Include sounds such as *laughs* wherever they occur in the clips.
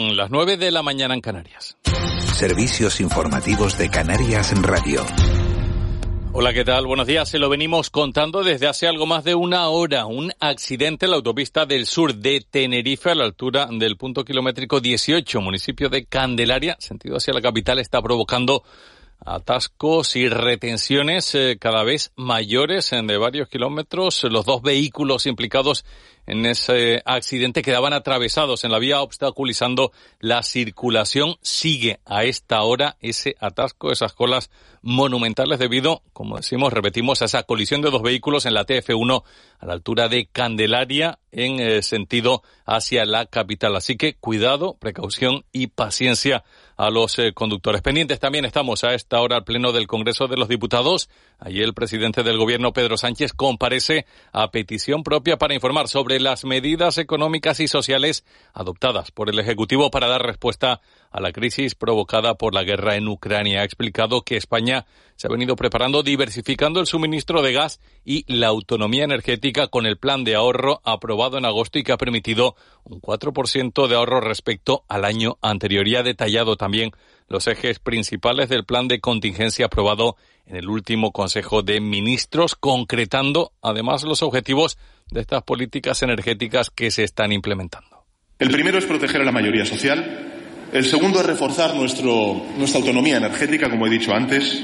Las 9 de la mañana en Canarias. Servicios informativos de Canarias en Radio. Hola, ¿qué tal? Buenos días. Se lo venimos contando desde hace algo más de una hora. Un accidente en la autopista del sur de Tenerife a la altura del punto kilométrico 18, municipio de Candelaria, sentido hacia la capital, está provocando atascos y retenciones eh, cada vez mayores en de varios kilómetros. Los dos vehículos implicados en ese accidente quedaban atravesados en la vía obstaculizando la circulación. Sigue a esta hora ese atasco, esas colas monumentales debido, como decimos, repetimos, a esa colisión de dos vehículos en la TF1 a la altura de Candelaria en eh, sentido hacia la capital. Así que cuidado, precaución y paciencia a los eh, conductores. Pendientes también estamos a esta hora al Pleno del Congreso de los Diputados. Allí el presidente del Gobierno, Pedro Sánchez, comparece a petición propia para informar sobre las medidas económicas y sociales adoptadas por el Ejecutivo para dar respuesta a la crisis provocada por la guerra en Ucrania. Ha explicado que España se ha venido preparando diversificando el suministro de gas y la autonomía energética con el plan de ahorro aprobado en agosto y que ha permitido un 4% de ahorro respecto al año anterior. Y ha detallado también los ejes principales del plan de contingencia aprobado en el último Consejo de Ministros, concretando además los objetivos de estas políticas energéticas que se están implementando. El primero es proteger a la mayoría social. El segundo es reforzar nuestra autonomía energética, como he dicho antes.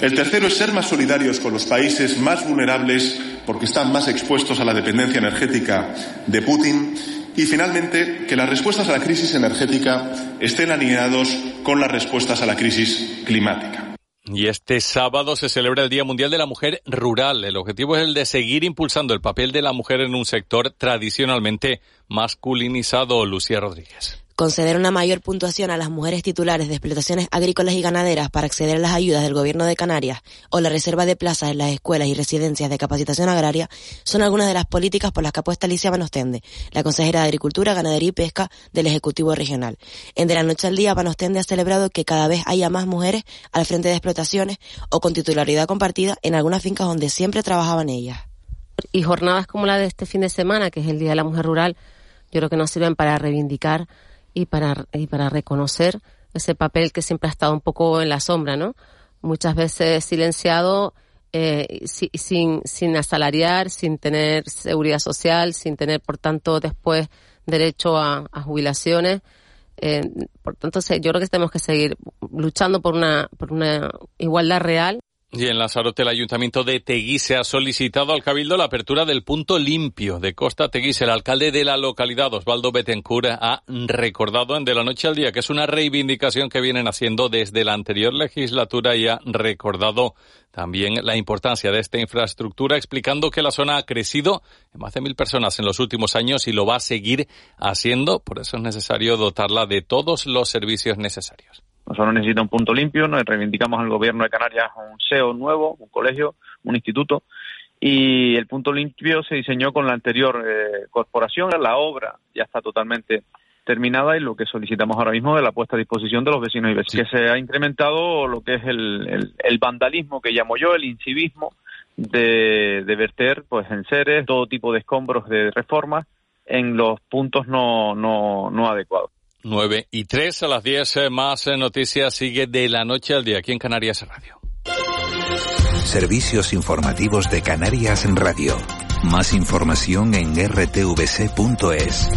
El tercero es ser más solidarios con los países más vulnerables porque están más expuestos a la dependencia energética de Putin. Y finalmente, que las respuestas a la crisis energética estén alineados con las respuestas a la crisis climática. Y este sábado se celebra el Día Mundial de la Mujer Rural. El objetivo es el de seguir impulsando el papel de la mujer en un sector tradicionalmente masculinizado. Lucía Rodríguez conceder una mayor puntuación a las mujeres titulares de explotaciones agrícolas y ganaderas para acceder a las ayudas del Gobierno de Canarias o la reserva de plazas en las escuelas y residencias de capacitación agraria son algunas de las políticas por las que apuesta Alicia Banostende, la consejera de Agricultura, Ganadería y Pesca del Ejecutivo Regional. En De la Noche al Día, Banostende ha celebrado que cada vez haya más mujeres al frente de explotaciones o con titularidad compartida en algunas fincas donde siempre trabajaban ellas. Y jornadas como la de este fin de semana, que es el Día de la Mujer Rural, yo creo que nos sirven para reivindicar y para, y para reconocer ese papel que siempre ha estado un poco en la sombra, ¿no? Muchas veces silenciado, eh, sin, sin asalariar, sin tener seguridad social, sin tener, por tanto, después derecho a, jubilaciones. Eh, por tanto, yo creo que tenemos que seguir luchando por una, por una igualdad real. Y en Lanzarote, el Ayuntamiento de Teguise ha solicitado al Cabildo la apertura del punto limpio de Costa Teguise. El alcalde de la localidad, Osvaldo Betancourt, ha recordado en De la Noche al Día que es una reivindicación que vienen haciendo desde la anterior legislatura y ha recordado también la importancia de esta infraestructura, explicando que la zona ha crecido en más de mil personas en los últimos años y lo va a seguir haciendo. Por eso es necesario dotarla de todos los servicios necesarios. Nosotros necesitamos un punto limpio, nos reivindicamos al gobierno de Canarias un SEO nuevo, un colegio, un instituto, y el punto limpio se diseñó con la anterior eh, corporación, la obra ya está totalmente terminada y lo que solicitamos ahora mismo es la puesta a disposición de los vecinos y vecinas. Que se ha incrementado lo que es el, el, vandalismo que llamo yo, el incivismo de, de verter pues en seres todo tipo de escombros de reformas en los puntos no, no, no adecuados. 9 y 3 a las 10 eh, más eh, noticias sigue de la noche al día aquí en Canarias Radio. Servicios informativos de Canarias Radio. Más información en rtvc.es.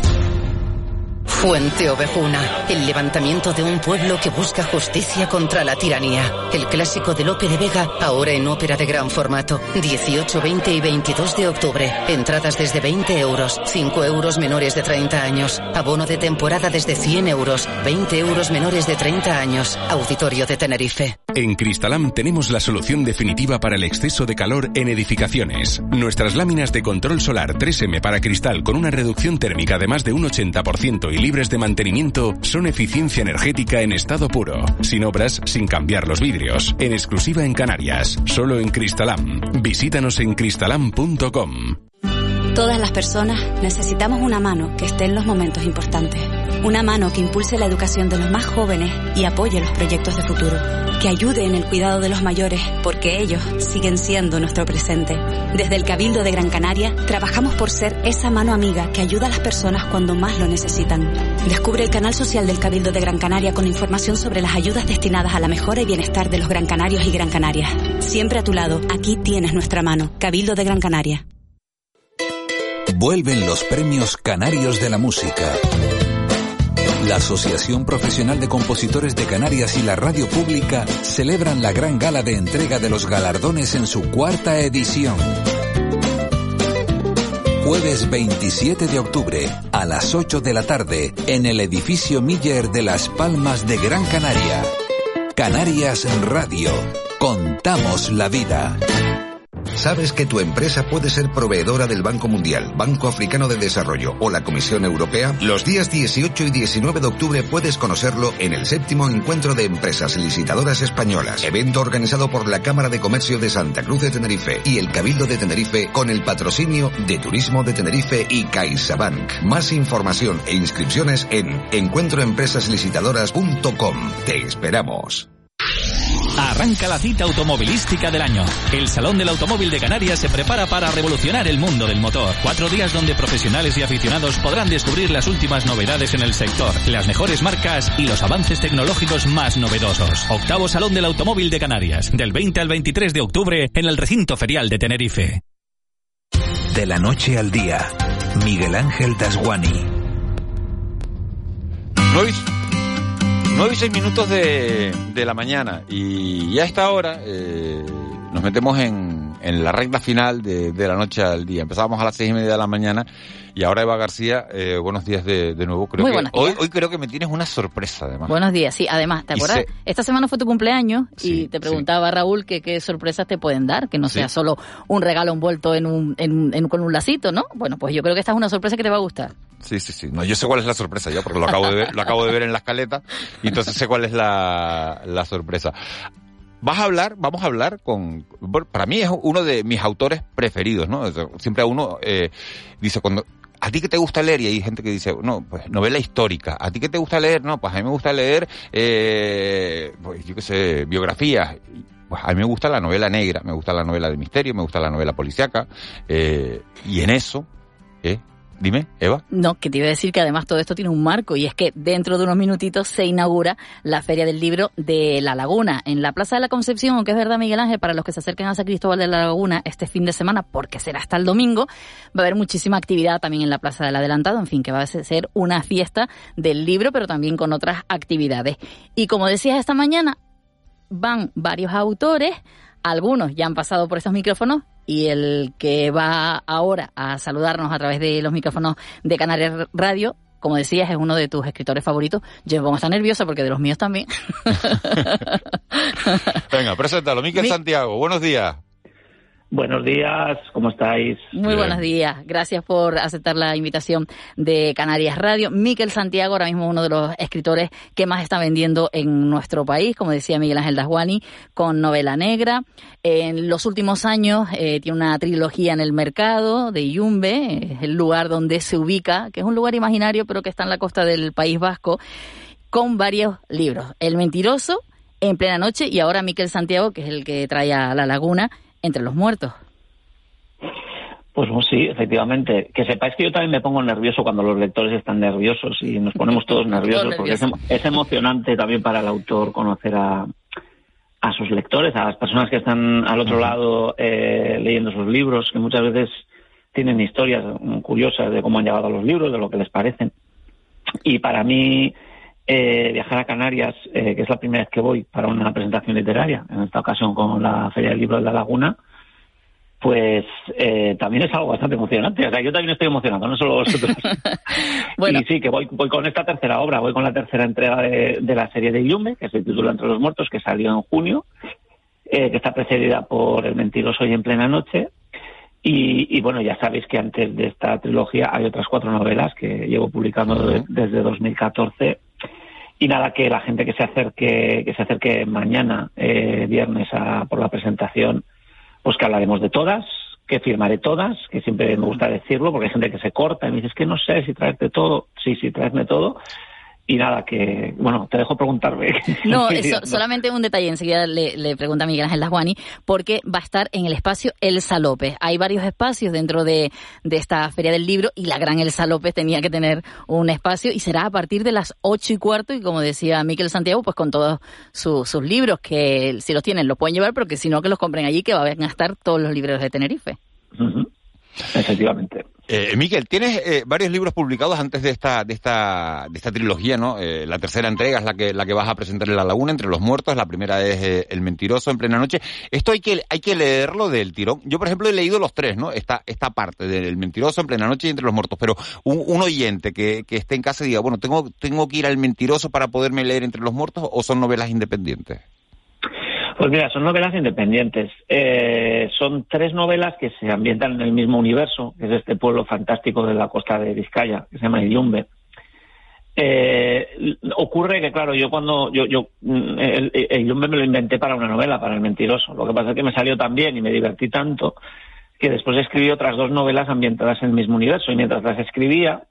Fuente Ovejuna, el levantamiento de un pueblo que busca justicia contra la tiranía. El clásico de Lope de Vega, ahora en ópera de gran formato. 18, 20 y 22 de octubre. Entradas desde 20 euros, 5 euros menores de 30 años. Abono de temporada desde 100 euros, 20 euros menores de 30 años. Auditorio de Tenerife. En Cristalam tenemos la solución definitiva para el exceso de calor en edificaciones. Nuestras láminas de control solar 3M para cristal con una reducción térmica de más de un 80% y libre libres de mantenimiento son eficiencia energética en estado puro, sin obras, sin cambiar los vidrios, en exclusiva en Canarias, solo en Cristalam. Visítanos en cristalam.com. Todas las personas necesitamos una mano que esté en los momentos importantes. Una mano que impulse la educación de los más jóvenes y apoye los proyectos de futuro. Que ayude en el cuidado de los mayores, porque ellos siguen siendo nuestro presente. Desde el Cabildo de Gran Canaria, trabajamos por ser esa mano amiga que ayuda a las personas cuando más lo necesitan. Descubre el canal social del Cabildo de Gran Canaria con información sobre las ayudas destinadas a la mejora y bienestar de los gran canarios y gran canarias. Siempre a tu lado, aquí tienes nuestra mano. Cabildo de Gran Canaria. Vuelven los premios Canarios de la Música. La Asociación Profesional de Compositores de Canarias y la Radio Pública celebran la gran gala de entrega de los galardones en su cuarta edición. Jueves 27 de octubre a las 8 de la tarde en el edificio Miller de Las Palmas de Gran Canaria. Canarias Radio. Contamos la vida. ¿Sabes que tu empresa puede ser proveedora del Banco Mundial, Banco Africano de Desarrollo o la Comisión Europea? Los días 18 y 19 de octubre puedes conocerlo en el séptimo encuentro de empresas licitadoras españolas, evento organizado por la Cámara de Comercio de Santa Cruz de Tenerife y el Cabildo de Tenerife con el patrocinio de Turismo de Tenerife y CaixaBank. Más información e inscripciones en encuentroempresaslicitadoras.com. Te esperamos. Arranca la cita automovilística del año. El Salón del Automóvil de Canarias se prepara para revolucionar el mundo del motor. Cuatro días donde profesionales y aficionados podrán descubrir las últimas novedades en el sector, las mejores marcas y los avances tecnológicos más novedosos. Octavo Salón del Automóvil de Canarias, del 20 al 23 de octubre en el recinto ferial de Tenerife. De la noche al día, Miguel Ángel Dasguani. Luis. 9 y 6 minutos de, de la mañana y a esta hora eh, nos metemos en, en la recta final de, de, la noche al día. Empezábamos a las seis y media de la mañana y ahora Eva García, eh, buenos días de, de nuevo. Creo Muy que hoy, hoy creo que me tienes una sorpresa además. Buenos días, sí, además, ¿te acuerdas? Esta semana fue tu cumpleaños Sí, y te preguntaba Raúl que qué sorpresas te pueden dar, que no Sí. sea solo un regalo envuelto en un, en, un- en- con un lacito, ¿no? Bueno, pues yo creo que esta es una sorpresa que te va a gustar. Sí, sí, sí. No, yo sé cuál es la sorpresa ya, porque lo acabo de ver, lo acabo de ver en la escaleta, y entonces sé cuál es la, la sorpresa. Vas a hablar, vamos a hablar con, para mí es uno de mis autores preferidos, ¿no? Siempre a uno eh, dice cuando, ¿a ti qué te gusta leer? Y hay gente que dice, no, pues novela histórica. ¿A ti qué te gusta leer? No, pues a mí me gusta leer, eh, pues yo qué sé, biografías. Pues a mí me gusta la novela negra, me gusta la novela de misterio, me gusta la novela policíaca, eh, y en eso, ¿eh? Dime, Eva. No, que te iba a decir que además todo esto tiene un marco y es que dentro de unos minutitos se inaugura la Feria del Libro de La Laguna en la Plaza de la Concepción, aunque es verdad Miguel Ángel, para los que se acerquen a San Cristóbal de la Laguna este fin de semana, porque será hasta el domingo, va a haber muchísima actividad también en la Plaza del Adelantado, en fin, que va a ser una fiesta del libro, pero también con otras actividades. Y como decías esta mañana, van varios autores, algunos ya han pasado por estos micrófonos y el que va ahora a saludarnos a través de los micrófonos de Canarias Radio, como decías, es uno de tus escritores favoritos. Yo me pongo hasta nerviosa porque de los míos también. *laughs* Venga, preséntalo. Miquel Mi- Santiago, buenos días. Buenos días, ¿cómo estáis? Muy buenos días. Gracias por aceptar la invitación de Canarias Radio. Miquel Santiago, ahora mismo uno de los escritores que más está vendiendo en nuestro país, como decía Miguel Ángel Dasguani, con novela negra. En los últimos años eh, tiene una trilogía en el mercado de Yumbe, es el lugar donde se ubica, que es un lugar imaginario, pero que está en la costa del País Vasco, con varios libros. El mentiroso, En plena noche, y ahora Miquel Santiago, que es el que trae a La Laguna, entre los muertos. Pues sí, efectivamente. Que sepáis que yo también me pongo nervioso cuando los lectores están nerviosos y nos ponemos todos *laughs* nerviosos, porque es, emo- es emocionante también para el autor conocer a, a sus lectores, a las personas que están al otro lado eh, leyendo sus libros, que muchas veces tienen historias curiosas de cómo han llegado a los libros, de lo que les parecen. Y para mí, eh, viajar a Canarias, eh, que es la primera vez que voy para una presentación literaria, en esta ocasión con la Feria del Libro de la Laguna, pues eh, también es algo bastante emocionante. O sea, yo también estoy emocionado, no solo vosotros. *laughs* Y sí, que voy, voy con esta tercera obra, voy con la tercera entrega de, de la serie de Yume, que se titula Entre los Muertos, que salió en junio, eh, que está precedida por El Mentiroso y En Plena Noche. Y, bueno, ya sabéis que antes de esta trilogía hay otras cuatro novelas que llevo publicando desde 2014 y nada que la gente que se acerque que se acerque mañana eh, viernes a, por la presentación pues que hablaremos de todas que firmaré todas que siempre me gusta decirlo porque hay gente que se corta y me dice es que no sé si traerte todo sí sí traerme todo y nada, que, bueno, te dejo preguntarme. *laughs* *laughs* No, solamente un detalle, enseguida le, le pregunta a Miguel Ángel Lasguani, porque va a estar en el espacio Elsa López. Hay varios espacios dentro de, de esta Feria del Libro y la gran Elsa López tenía que tener un espacio y será a partir de las ocho y cuarto y como decía Miquel Santiago, pues con todos sus libros que si los tienen los pueden llevar, pero que si no que los compren allí que van a estar todos los libreros de Tenerife. Efectivamente. Eh, Miquel, tienes eh, varios libros publicados antes de esta, de esta, de esta trilogía, ¿no? Eh, la tercera entrega es la que, la que vas a presentar en La Laguna, Entre los Muertos. La primera es eh, El Mentiroso en plena noche. Esto hay que, hay que leerlo del tirón. Yo, por ejemplo, he leído los tres, ¿no? Esta, esta parte del Mentiroso en plena noche y Entre los Muertos. Pero un, un oyente que, que esté en casa y diga, bueno, tengo, tengo que ir al Mentiroso para poderme leer Entre los Muertos o son novelas independientes. Pues mira, son novelas independientes. Eh, son tres novelas que se ambientan en el mismo universo, que es este pueblo fantástico de la costa de Vizcaya, que se llama Iyumbe. Eh, ocurre que, claro, yo cuando. yo, yo mm, el me lo inventé para una novela, para El Mentiroso. Lo que pasa es que me salió tan bien y me divertí tanto que después escribí otras dos novelas ambientadas en el mismo universo. Y mientras las escribía,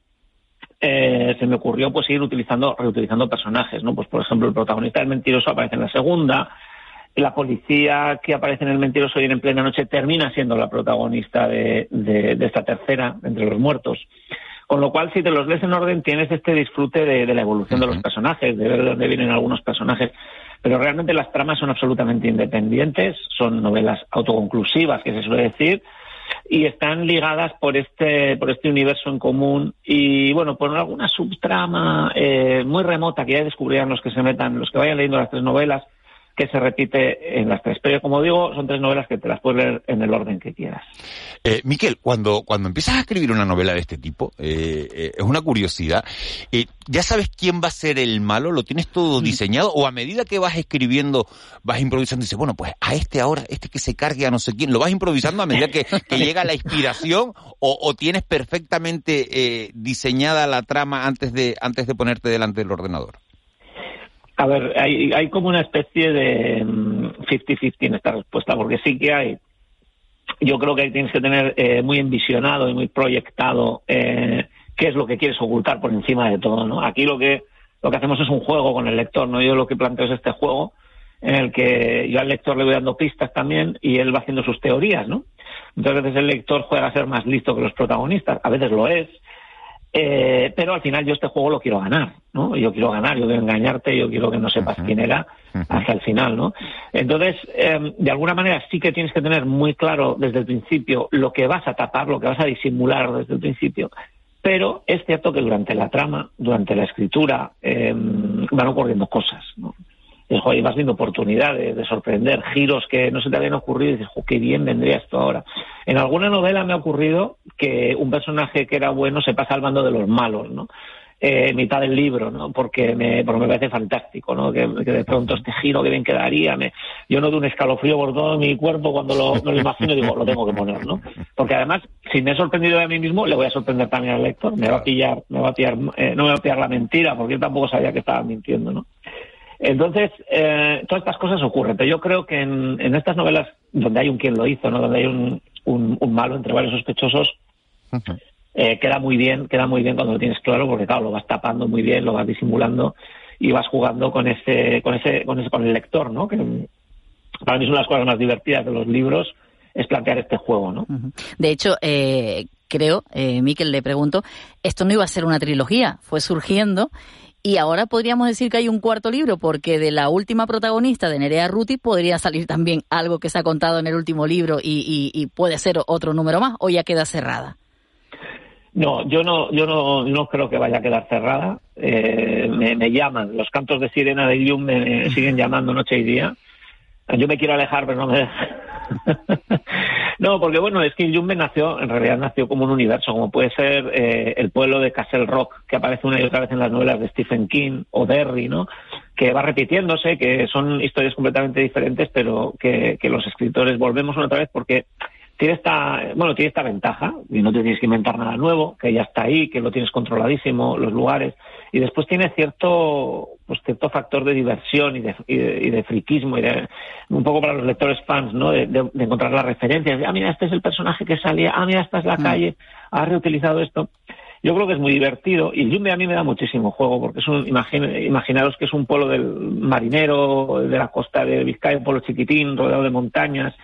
eh, se me ocurrió pues ir utilizando, reutilizando personajes, ¿no? Pues por ejemplo, el protagonista del Mentiroso aparece en la segunda la policía que aparece en el mentiroso y en plena noche termina siendo la protagonista de, esta tercera, entre los muertos. Con lo cual, si te los lees en orden, tienes este disfrute de, la evolución de los personajes, de ver de dónde vienen algunos personajes. Pero realmente las tramas son absolutamente independientes, son novelas autoconclusivas, que se suele decir, y están ligadas por este, por este universo en común y, bueno, por alguna subtrama eh, muy remota que ya descubrirán los que se metan, los que vayan leyendo las tres novelas, que se repite en las tres. Pero como digo, son tres novelas que te las puedes leer en el orden que quieras. Eh, Miquel, cuando, cuando empiezas a escribir una novela de este tipo, eh, eh, es una curiosidad, eh, ¿ya sabes quién va a ser el malo? ¿Lo tienes todo diseñado? ¿O a medida que vas escribiendo, vas improvisando y dices, bueno, pues a este ahora, este que se cargue a no sé quién, ¿lo vas improvisando a medida que, que *laughs* llega la inspiración? ¿O, o tienes perfectamente diseñada la trama antes de, antes de ponerte delante del ordenador? A ver, hay, hay como una especie de 50-50 mm, en esta respuesta, porque sí que hay. Yo creo que tienes que tener eh, muy envisionado y muy proyectado eh, qué es lo que quieres ocultar por encima de todo, ¿no? Aquí lo que lo que hacemos es un juego con el lector, ¿no? Yo lo que planteo es este juego en el que yo al lector le voy dando pistas también y él va haciendo sus teorías, ¿no? Entonces, a veces el lector juega a ser más listo que los protagonistas, a veces lo es, eh, pero al final yo este juego lo quiero ganar, ¿no? Yo quiero ganar, yo quiero engañarte, yo quiero que no sepas quién era hasta el final, ¿no? Entonces, em, de alguna manera sí que tienes que tener muy claro desde el principio lo que vas a tapar, lo que vas a disimular desde el principio, pero es cierto que durante la trama, durante la escritura, em, van ocurriendo cosas, ¿no? Y vas viendo oportunidades de sorprender, giros que no se te habían ocurrido y dices, qué bien vendría esto ahora. En alguna novela me ha ocurrido que un personaje que era bueno se pasa al bando de los malos, ¿no? Eh, mitad del libro, ¿no? Porque me, porque me parece fantástico, ¿no? Que, de pronto este giro que bien quedaría, me, yo no de un escalofrío por todo mi cuerpo cuando lo, me lo imagino digo, lo tengo que poner, ¿no? Porque además, si me he sorprendido de mí mismo, le voy a sorprender también al lector, me va a pillar, me va a pillar, eh, no me va a pillar la mentira, porque yo tampoco sabía que estaba mintiendo, ¿no? Entonces, eh, todas estas cosas ocurren, pero yo creo que en, estas novelas donde hay un quien lo hizo, ¿no? donde hay un, un, malo entre varios sospechosos, eh, queda muy bien, queda muy bien cuando lo tienes claro, porque claro, lo vas tapando muy bien, lo vas disimulando y vas jugando con ese, con ese, con ese, con el lector, ¿no? Que para mí es una de las cosas más divertidas de los libros, es plantear este juego, ¿no? De hecho, eh, creo, eh, Miquel, le pregunto, esto no iba a ser una trilogía, fue surgiendo y ahora podríamos decir que hay un cuarto libro, porque de la última protagonista de Nerea Ruti podría salir también algo que se ha contado en el último libro y, puede ser otro número más, o ya queda cerrada. No, yo no, yo no, no creo que vaya a quedar cerrada. Eh, me, llaman, los cantos de sirena de Yum me siguen llamando noche y día. Yo me quiero alejar, pero no me *laughs* no, porque bueno, es que Jumbe nació, en realidad nació como un universo, como puede ser eh, el pueblo de Castle Rock, que aparece una y otra vez en las novelas de Stephen King o Derry, ¿no? Que va repitiéndose, que son historias completamente diferentes, pero que, los escritores volvemos una otra vez porque tiene esta, bueno, tiene esta ventaja, y no te tienes que inventar nada nuevo, que ya está ahí, que lo tienes controladísimo, los lugares, y después tiene cierto, pues cierto factor de diversión y de, y de, friquismo, y de, un poco para los lectores fans, ¿no? De, encontrar las referencias, ah, mira, este es el personaje que salía, ah, mira, esta es la mm. calle, ha reutilizado esto. Yo creo que es muy divertido y Yumbe a mí me da muchísimo juego porque es un, imaginaros que es un pueblo del marinero de la costa de Vizcaya, un pueblo chiquitín, rodeado de montañas,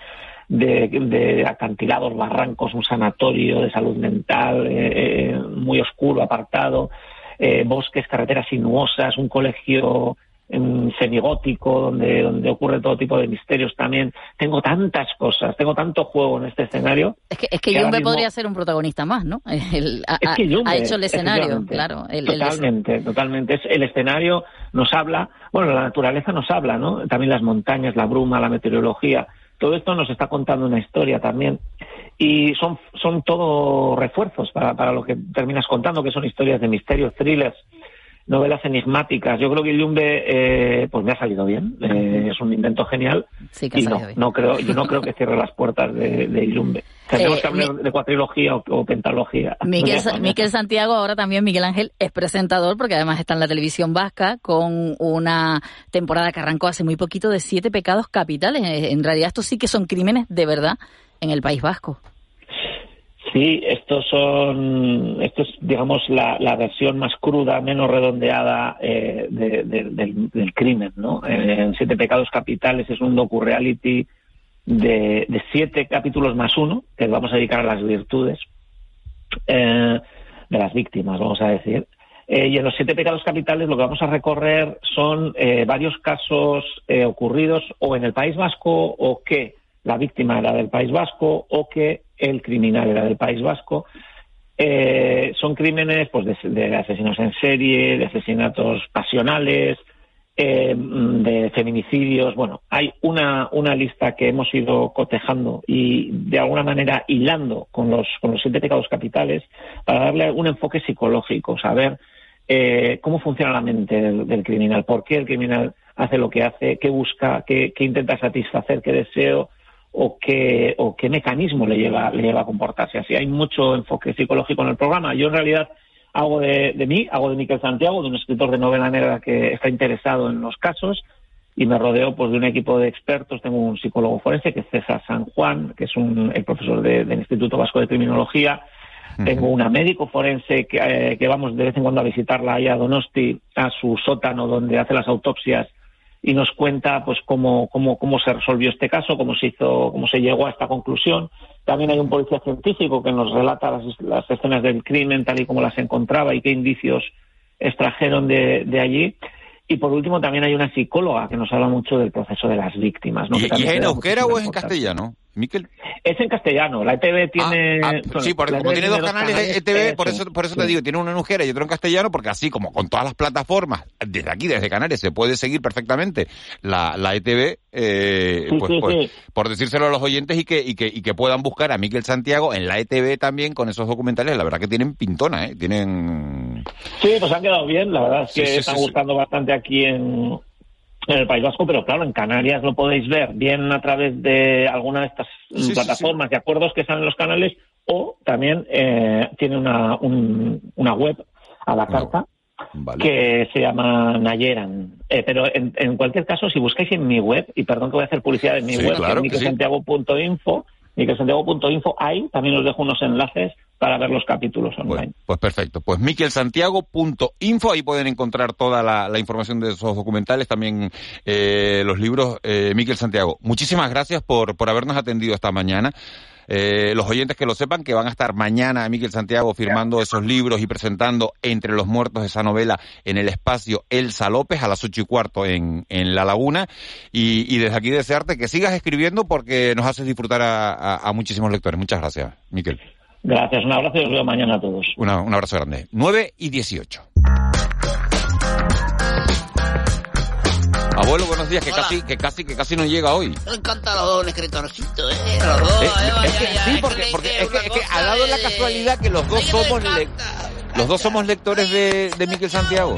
de, acantilados, barrancos, un sanatorio de salud mental eh, eh, muy oscuro, apartado, eh, bosques, carreteras sinuosas, un colegio semigótico donde, donde ocurre todo tipo de misterios también. Tengo tantas cosas, tengo tanto juego en este escenario. Es que, es que, podría ser un protagonista más, ¿no? *laughs* ha, ha, hecho el escenario, claro. totalmente, totalmente. Es, el escenario nos habla, bueno, la naturaleza nos habla, ¿no? También las montañas, la bruma, la meteorología todo esto nos está contando una historia también. Y son, son todo refuerzos para, para lo que terminas contando, que son historias de misterio, thrillers, novelas enigmáticas. Yo creo que Yumbe eh, pues me ha salido bien. Eh, es un invento genial. Sí que y no, no creo, yo no creo que cierre las puertas de. Tenemos eh, que hablar de cuatrilogía o, pentalogía. *laughs* Miguel, Santiago, ahora también Miguel Ángel, es presentador porque además está en la televisión vasca con una temporada que arrancó hace muy poquito de siete pecados capitales. En realidad estos sí que son crímenes de verdad en el País Vasco. Sí, estos son, esto es, digamos, la, versión más cruda, menos redondeada eh, del, crimen, ¿no? En Siete Pecados Capitales es un docu-reality de, siete capítulos más uno, que vamos a dedicar a las virtudes eh, de las víctimas, vamos a decir. Eh, y en los siete pecados capitales lo que vamos a recorrer son varios casos ocurridos o en el País Vasco o que la víctima era del País Vasco o que el criminal era del País Vasco. Eh, son crímenes pues, de, asesinos en serie, de asesinatos pasionales, eh, de feminicidios. Bueno, hay una, una lista que hemos ido cotejando y de alguna manera hilando con los, con los siete pecados capitales para darle un enfoque psicológico, saber eh, cómo funciona la mente del, criminal, por qué el criminal hace lo que hace, qué busca, qué, qué intenta satisfacer, qué deseo, o qué, o qué mecanismo le lleva, le lleva a comportarse así. Hay mucho enfoque psicológico en el programa. Yo en realidad hago de, de mí, hago de Miquel Santiago, de un escritor de novela negra que está interesado en los casos y me rodeo pues de un equipo de expertos. Tengo un psicólogo forense que es César San Juan, que es un, el profesor del Instituto Vasco de Criminología. Tengo una médico forense que, eh, que, vamos de vez en cuando a visitarla ahí a Donosti, a su sótano donde hace las autopsias y nos cuenta pues cómo, cómo, cómo se resolvió este caso, cómo se hizo, cómo se llegó a esta conclusión. También hay un policía científico que nos relata las, las escenas del crimen tal y como las encontraba y qué indicios extrajeron de, de allí. Y por último también hay una psicóloga que nos habla mucho del proceso de las víctimas. ¿no? ¿Y, ¿Y en euskera o es en castellano? Es en castellano, la ETV tiene... Ah, ah, sí, por, como tiene dos canales, ETV, por eso, por eso te digo, tiene uno en euskera y otro en castellano, porque así como con todas las plataformas, desde aquí, desde Canarias, se puede seguir perfectamente la, la ETV, eh, pues, pues por decírselo a los oyentes y que, y, que, y que puedan buscar a Miquel Santiago en la ETV también con esos documentales, la verdad que tienen pintona, ¿eh? Tienen... Sí, pues han quedado bien, la verdad es que están gustando bastante aquí en, en el País Vasco, pero claro, en Canarias lo podéis ver bien a través de alguna de estas plataformas de acuerdos que están en los canales o también eh, tiene una, una web a la carta que se llama Nayeran. Eh, pero en, cualquier caso, si buscáis en mi web, y perdón que voy a hacer publicidad en mi web, claro que miquelsantiago.info, ahí también os dejo unos enlaces para ver los capítulos online. Pues, perfecto. Pues miquelsantiago.info, ahí pueden encontrar toda la, información de esos documentales, también eh, los libros. Eh, Miquel Santiago, muchísimas gracias por, por habernos atendido esta mañana. Eh, los oyentes que lo sepan, que van a estar mañana a Miquel Santiago firmando esos libros y presentando Entre los Muertos esa novela en el espacio Elsa López a las ocho y cuarto en, en La Laguna. Y, y, desde aquí desearte que sigas escribiendo porque nos haces disfrutar a, a muchísimos lectores. Muchas gracias, Miquel. Gracias, un abrazo y os veo mañana a todos. un abrazo grande. 9 y 18. Abuelo, buenos días, que casi, que casi, que casi no llega hoy. Me encanta los dos escritorcitos, eh. Los dos, eh, es que, sí, porque, porque es que, es que ha dado la casualidad que los dos somos los dos somos lectores de, de Miquel Santiago.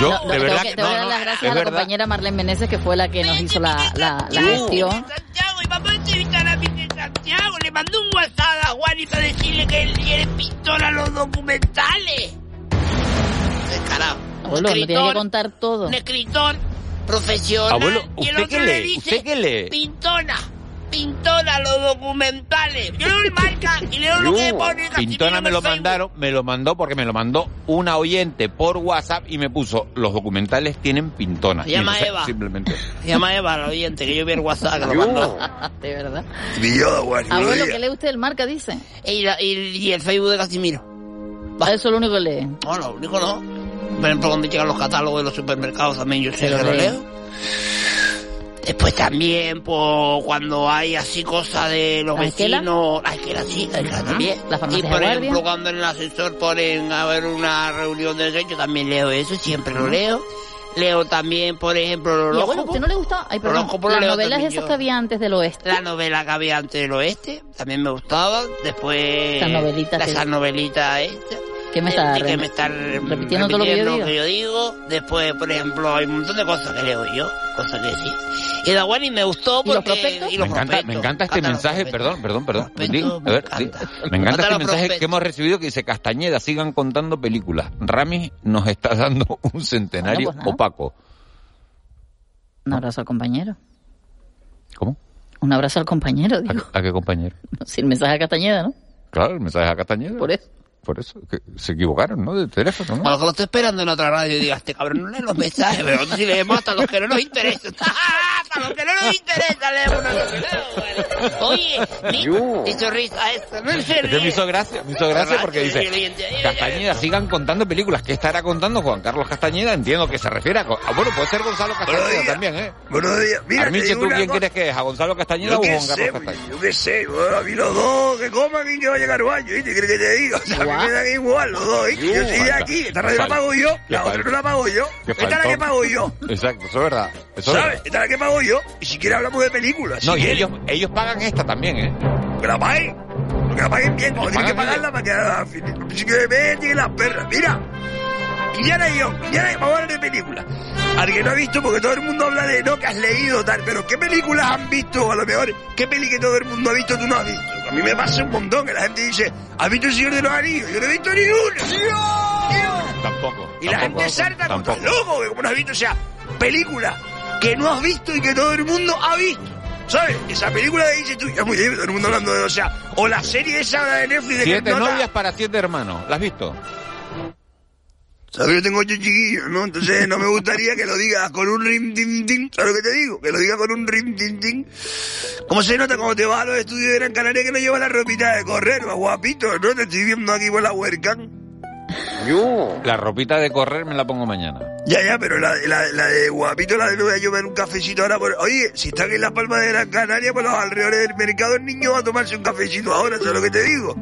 Yo, de verdad, te voy a dar las gracias a la compañera Marlene Meneses, que fue la que nos hizo la, la, la gestión. Santiago, y vamos a entrevistar a Miquel Santiago, le mandó un WhatsApp a Juan para decirle que él quiere pistola a los documentales. Descarado. Abuelo, no tiene que contar todo. Un escritor profesional. Abuelo, y el ¿usted otro qué le lee? dice, ¿Usted qué lee? Pintona. Pintona los documentales. Yo leo el marca y leo lo que pone Pintona me lo mandaron, me lo mandó porque me lo mandó una oyente por WhatsApp y me puso los documentales tienen pintona. Se llama Eva. Simplemente. Se llama Eva, la oyente, que yo vi el WhatsApp que lo mandó. *laughs* De verdad. Abuelo, Abuelo, ¿qué lee usted el marca, dice? Y, la- y- y el Facebook de Casimiro. Eso es lo único que lee. No, lo único no. Por ejemplo, cuando llegan los catálogos de los supermercados también yo sé que lo leo. Después también, pues, cuando hay así cosas de los ¿La vecinos... La esquela, sí, la esquela también. La y por ejemplo, cuando en el ascensor ponen a ver una reunión de yo también leo eso, siempre lo leo. Leo también, por ejemplo, los abuelo, horóscopos. ¿usted no le gusta? Ay, perdón, las novelas esas yo. que había antes del oeste. La novela que había antes del oeste, también me gustaba. Después... Esas novelitas la- que- Esas novelitas estas. ¿Qué me está de- de que me están repitiendo todo lo que yo repitiendo digo? digo. Después, por ejemplo, hay un montón de cosas que leo yo, cosas que sí. Y da bueno y me gustó ¿Y los porque... y Me los encanta, prospectos. me encanta este Hasta mensaje, perdón, perdón, perdón. Prospectos, a ver, me encanta. Me encanta este mensaje prospectos. que hemos recibido que dice Castañeda, sigan contando películas. Rami nos está *laughs* dando un centenario Bueno, pues opaco. Un abrazo al compañero. ¿Cómo? Un abrazo al compañero, digo. ¿A qué compañero? *laughs* Si el mensaje a Castañeda, ¿no? Claro, el mensaje a Castañeda. Por eso. Por eso, que se equivocaron, ¿no? De teléfono, A ¿no? mejor lo estoy esperando en otra radio y diga, este cabrón no lee los mensajes, pero nosotros sí leemos hasta los que no nos interesan. *laughs* hasta los que no nos interesan leemos una cosa. *laughs* Oye, Nico, hizo risa esto, no se Este me ríe. hizo gracia, me hizo gracia porque dice, Castañeda, sigan contando películas. ¿Qué estará contando Juan Carlos Castañeda? Entiendo que se refiere a... Ah, bueno, puede ser Gonzalo Castañeda también, ¿eh? Buenos días. Mira, Armiche, digo ¿tú quién cosa. quieres que es? ¿A Gonzalo Castañeda o qué Juan sé, Carlos pues, Castañeda? yo qué sé, bueno, a mí los dos que coman y que vayan al baño, ¿viste? ¿Qué que te diga? O sea, a mí me dan igual los dos, ¿viste? Yo soy de aquí, esta radio la pago yo, la otra no la pago yo. Qué Esta es la que pago yo, Exacto, eso es verdad. ¿sabes? Esta es la que pago yo. Y si quieres hablamos de películas. No, si y ellos, ellos pagan esta también, ¿eh? Que la paguen. Que la paguen bien, como tienen que pagarla para que al principio de mes lleguen las perras. Mira, Jones, Indiana Jones, vamos a hablar de películas. Al que no ha visto, porque todo el mundo habla de no, que has leído tal, pero ¿qué películas han visto? O a lo mejor, ¿qué peli que todo el mundo ha visto tú no has visto? A mí me pasa un montón que la gente dice, ¿has visto El Señor de los Anillos? Yo no he visto ni una. Tampoco. Y la gente salta con tampoco. loco, que como no has visto, o sea, película que no has visto y que todo el mundo ha visto. ¿Sabes? Esa película que dices tú, ya muy bien, todo el mundo hablando de, o sea, o la serie esa ahora de Netflix de Siete novias para siete hermanos. ¿La has visto? Sabes que yo tengo ocho chiquillos, ¿no? Entonces no me gustaría que lo digas con un rim tim tim. ¿Sabes lo que te digo? Que lo digas con un rim tim tim. ¿Cómo se nota cuando te vas a los estudios de Gran Canaria que no llevas la ropita de correr, va guapito, ¿no? Te estoy viendo aquí por la webcam. La ropita de correr me la pongo mañana. Ya, ya, pero la, la, la de guapito, la de no voy a llevar un cafecito ahora. Por... Oye, si están en la palma de Gran Canaria, por los alrededores del mercado, el niño va a tomarse un cafecito ahora, ¿sabes lo que te digo?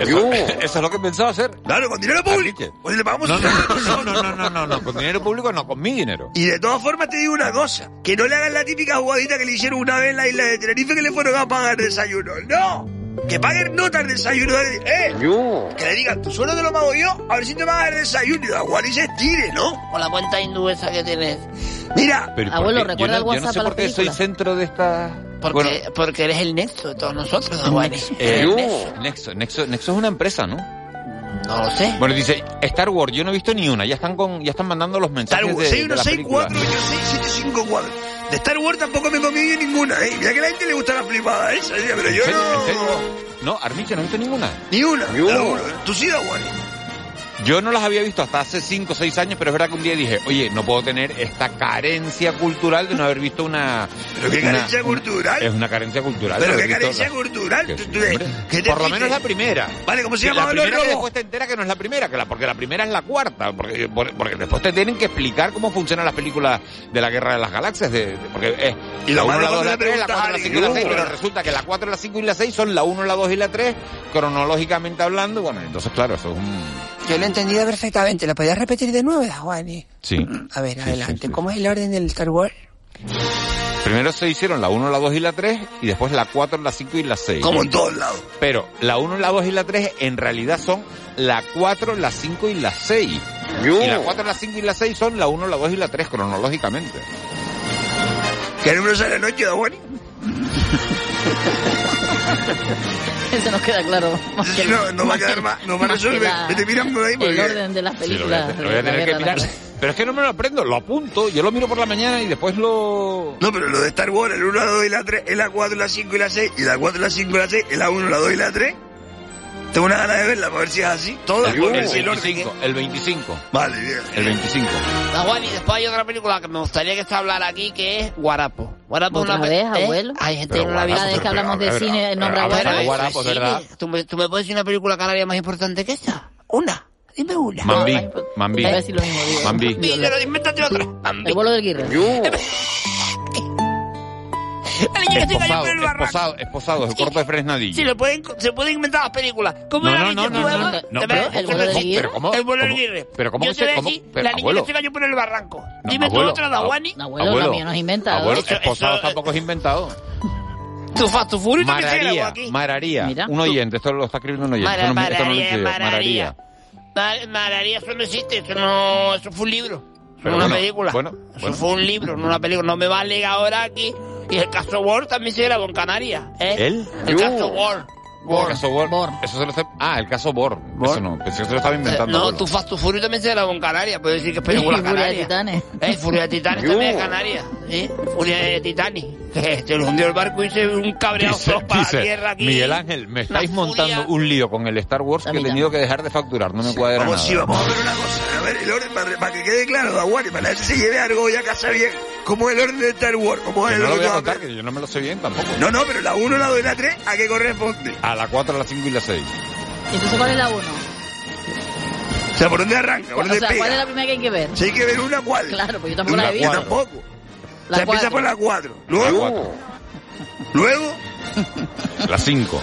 Eso, *laughs* eso es lo que pensaba hacer. Claro, con dinero público. Pues le pagamos No, no, no, no, no, no, no, no, con dinero público no, con mi dinero. Y de todas formas te digo una cosa, que no le hagan la típica jugadita que le hicieron una vez en la isla de Tenerife que le fueron a pagar desayuno. ¡No! Que paguen notas el desayuno. ¡Eh! Que le digan, tu sueldo te lo pago yo, a ver si te pagas el desayuno. Y la Juan y se estire, ¿no? Con la cuenta hindú esa que tienes. Mira, Pero ¿por Abuelo, qué? recuerda yo el no, yo no WhatsApp sé por qué soy centro de esta... Porque, Bueno, porque eres el nexo de todos nosotros, don eh, El nexo. Nexo, Nexo, Nexo es una empresa, ¿no? No lo sé. Bueno, dice Star Wars, yo no he visto ni una, ya están con, ya están mandando los Star mensajes Wars, de, de la 6164 película. 674. De Star Wars tampoco me comí ninguna, ¿eh? Mira que a la gente le gusta la flipada esa, ¿eh? pero ¿En yo no... No, Armiche, no he visto ninguna. Ni una. Ni una. Tú sí, Juan. Yo no las había visto hasta hace 5 o 6 años, pero es verdad que un día dije, oye, no puedo tener esta carencia cultural de no haber visto una... ¿Pero qué una- carencia cultural? Es una carencia cultural. Pero no qué carencia la- cultural. que- hombre, ¿qué te Por lo menos la primera. Vale, ¿cómo se llamaban La primera que después te enteras que no es la primera, que la, porque la primera es la cuarta, porque, por- porque después te tienen que explicar cómo funcionan las películas de la Guerra de las Galaxias, de, de- porque es Y la lo 1, malo la 2, cuando la le 3, la preguntas 4, a la 5 y la alguien, 6, pero resulta que la 4, la 5 y la 6 son la 1, la 2 y la 3, cronológicamente hablando, bueno, entonces claro, eso es un... Yo lo he entendido perfectamente. ¿Lo podías repetir de nuevo, don Juan? Sí. A ver, Sí, adelante. sí, sí. ¿Cómo es el orden del Star Wars? Primero se hicieron la 1, la 2 y la 3 y después la 4, la 5 y la 6. Como en todos lados. Pero la 1, la 2 y la 3 en realidad son la 4, la 5 y la 6. Y la 4, la 5 y la 6 son la 1, la 2 y la 3 cronológicamente. ¿Qué número sale *laughs* *laughs* Eso nos queda claro. Que no, no va a quedar más. No va a resolver. Vete mirando ahí. Porque... El orden de las películas. Sí, lo voy a, tener que mirar. Pero es que no me lo aprendo, lo apunto, yo lo miro por la mañana y después lo... No, pero lo de Star Wars, el 1, la 2 y la 3, es la 4, la 5 y la 6, y la 4, la 5 y la 6, es la 1, la 2 y la 3, tengo una gana de verla para ver si es así. Todas el, el, 25, el 25. Vale, bien. El 25. Ah, y después hay otra película que me gustaría que se hablara aquí, que es Guarapo. Guarapo es una película. ¿Eh? abuelo? Hay gente que no la Cada vez que hablamos de cine, nombra Guarapo. ¿verdad? ¿Tú me, puedes decir una película canaria más importante que esa? Una. Dime una. Mambi. Mambi. Mambi. Mambi. Mambi. Mambi. Mambi. Mambi. Mambi. Mambi. Mambi. Mambi. La niña que se cayó por el barranco. Esposado, esposado, el corto de Fresnadillo. Sí, lo pueden, se pueden inventar las películas. ¿Cómo era la niña El vuelo de Aguirre. El vuelo de Aguirre. Pero cómo Yo te voy a decir, la niña que se cayó por el barranco. Dime tú otra, Dawani. Abuelo, la mía no es inventada. Abuelo, esposado tampoco es inventado. *laughs* Tu Fast Furious Mararía, aquí. Mararía. Un oyente, esto lo está escribiendo un oyente. Mararía, mararía, mararía. Eso no existe, eso, no, eso fue un libro. Pero no bueno, una película. Bueno, eso bueno. fue un libro, no una película. No me vale ahora aquí y el Castro World también se grabó con Canarias. ¿eh? ¿El? Oh, el Castro World. Bor, el caso Bor. Bor. Eso se lo está... Ah, el caso Bor. Eso no. Pensé que se lo estaba eh, inventando. No, tu Fast to Fury también se grabó en Canarias. Puedo decir que es *laughs* película canaria. Furia de Titanes. Eh, Furia de Titanes también es Canaria. ¿eh? Furia de Titanic. *laughs* se le hundió el barco y se un cabreado dice, *laughs* para la tierra aquí. Miguel Ángel, me estáis montando furia. un lío con el Star Wars que he tenido que dejar de facturar, no me sí, cuadra vamos, nada. Sí, vamos a ver una cosa, a ver el orden para, para que quede claro, Aguari, para que se lleve algo ya casa bien. ¿Cómo es el orden de Star Wars? ¿Cómo es el no orden lo voy a contar, que yo no me lo sé bien tampoco. No, no, pero la 1, la 2 y la 3, ¿a qué corresponde? A la 4, la 5 y la 6. Entonces, ¿cuál es la 1? O sea, ¿por dónde arranca? ¿Por dónde sea, pega? ¿cuál es la primera que hay que ver? Si hay que ver una, ¿cuál? Claro, pues yo tampoco una la he visto. Yo tampoco. La se empieza por la 4. Luego. La cuatro. Luego. La 5.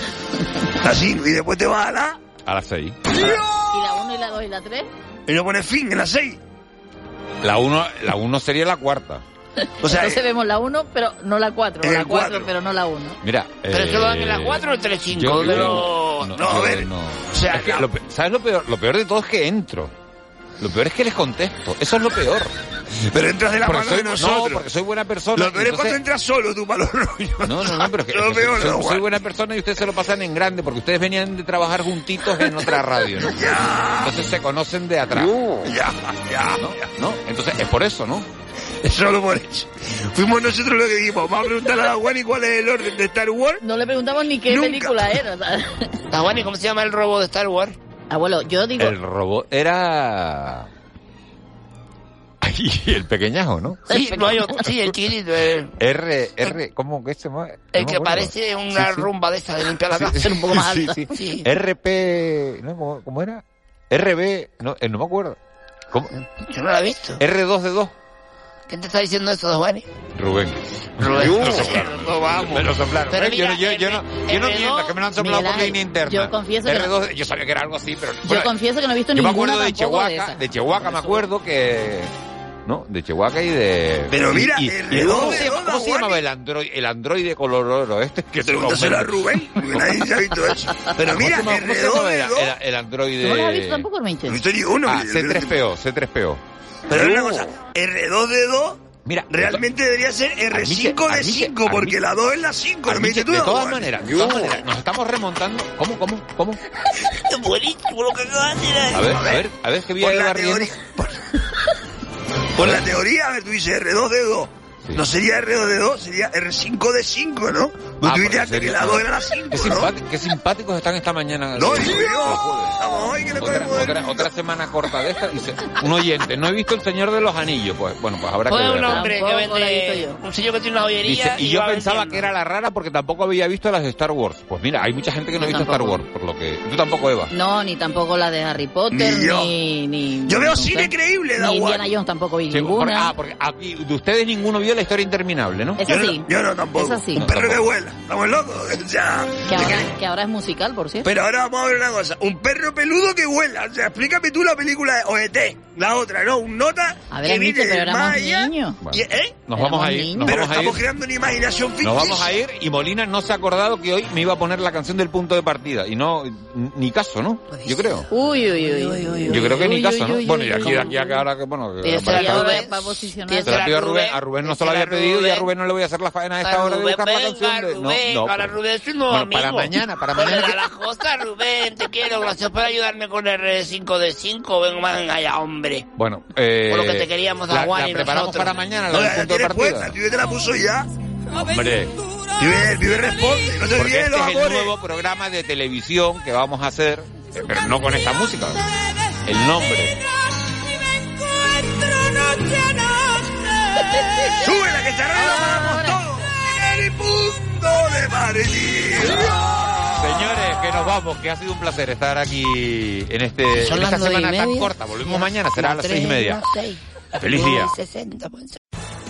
La 5. Y después te vas a la. A la 6. ¿Y la 1 y la 2 y la 3? Y no pones fin en la 6. La 1 la uno sería la cuarta. O sea, Entonces eh, vemos la 1, pero no la 4. La 4, pero no la 1. Mira. ¿Pero eh, solo van en la eh, 4 o entre 5? Pero... no, no, no, a ver. No. O sea, es que, lo, ¿sabes lo peor? Lo peor de todo es que entro. Lo peor es que les contesto. Eso es lo peor. Pero entras de la porque mano de nosotros. No, porque soy buena persona. Lo peor es cuando entras solo tú malo rollo. No, no, no, pero que, *laughs* soy, no, soy, buena persona y ustedes se lo pasan en grande porque ustedes venían de trabajar juntitos en otra radio. ¿no? Ya. Entonces se conocen de atrás. Ya, ya, ¿No? Entonces es por eso, ¿no? Es solo por eso. Fuimos nosotros los que dijimos. Vamos a preguntarle a Dawani cuál es el orden de Star Wars. No le preguntamos ni qué película era. Dawani, ¿cómo se llama el robo de Star Wars? Abuelo, yo digo... El robot era... *laughs* y el pequeñajo, ¿no? Sí, el, no hay otro, sí, el chiquito. El, R, R, ¿cómo que este se llama? El no que parece una sí, sí. rumba de esa de limpiar la casa un poco *laughs* más alta. RP, ¿no? ¿cómo era? RB, no, eh, no me acuerdo. ¿Cómo? Yo no la he visto. R2 de 2. ¿Quién te está diciendo eso, Giovanni? Rubén. Rubén. Yo, lo soplaron. No, vamos. Me lo soplaron. Pero mira, yo, yo, yo, no, yo no miento, que me lo han soplado por línea interna. Yo confieso R2, que... Yo sabía que era algo así, pero... Yo confieso que no he visto yo ninguna Yo me acuerdo de Chihuahua, de, de Chihuahua me acuerdo que... ¿no? De Chihuahua y de... Pero mira, y, y, el ¿cómo, se, ¿cómo se llamaba el, android, el androide color oro este? Que Pregúntaselo a Rubén, nadie se ha visto eso. Pero mira, ¿cómo se, llamaba el, el, el, androide...? No lo has visto tampoco, Herminche. No he visto ni uno. Ah, C3PO, C3PO. Pero una oh. cosa, R2D2... Mira, realmente debería ser R5 de 5, porque la 2 es la 5. de todas maneras, nos estamos remontando. ¿Cómo, cómo, cómo? *laughs* Buenísimo lo que acabas de decir. A ver, a ver, a ver, que voy a llegar riendo. Por la teoría, tú dices R2D2. Sí. No sería R2D2, sería R5D5, ¿no? Ah, qué, simpáticos están esta mañana. No. Estamos hoy que le otra, otra semana corta de esta. Un oyente, no he visto el señor de los anillos. Pues bueno, pues habrá que ver. un hombre que vende. Un señor que tiene una joyería. y yo pensaba que era la rara porque tampoco había visto las de Star Wars. Pues mira, hay mucha gente que no ha visto Star Wars, por lo que. Tú tampoco, Eva. No, ni tampoco la de Harry Potter, ni. ni yo veo cine creíble, da Ni Indiana Jones tampoco vi ninguna. ah, porque de ustedes ninguno vio la historia interminable, ¿no? Esa sí. Yo no, tampoco. Esa sí. Que vuela. Estamos locos, ya. *laughs* Que ahora, es musical, por cierto. Pero ahora vamos a ver una cosa. Un perro peludo que vuela. O sea, explícame tú la película de OET. La otra, ¿no? Un nota a ver, que viene pero más allá. Niño. Nos vamos a ir. Pero estamos creando una imaginación ficticia. Nos vamos a ir y Molina no se ha acordado que hoy me iba a poner la canción del punto de partida. Y no, ni caso, ¿no? Pues Yo creo. Uy, uy, uy. uy, uy Yo creo que ni caso, ¿no? bueno, y aquí, aquí, aquí ahora que, bueno... Se la pido a Rubén. A Rubén no se la había pedido y a Rubén no le voy a hacer la faena a esta hora de buscar la canción de... Rubén, no, no, para pero- Rubén es un nuevo Bueno, amigo. para mañana, para mañana el que- a la costa, Rubén, te quiero. Gracias por ayudarme con el 5 de 5. Venga, venga ya, hombre. Bueno, eh, Por lo que te queríamos la, a Juan la y preparamos nosotros. para mañana, No, la del ya punto de partida. Vive te la puso ya. Hombre, Vive, vive responde, no te porque olvides este los es el amores. nuevo programa de televisión que vamos a hacer, eh, pero no con esta música. El nombre. Sube la que se arregla para todos. El punto de. Señores, que nos vamos, que ha sido un placer estar aquí en, este, en esta semana tan corta. Volvemos mañana, será a las seis y media. Feliz día.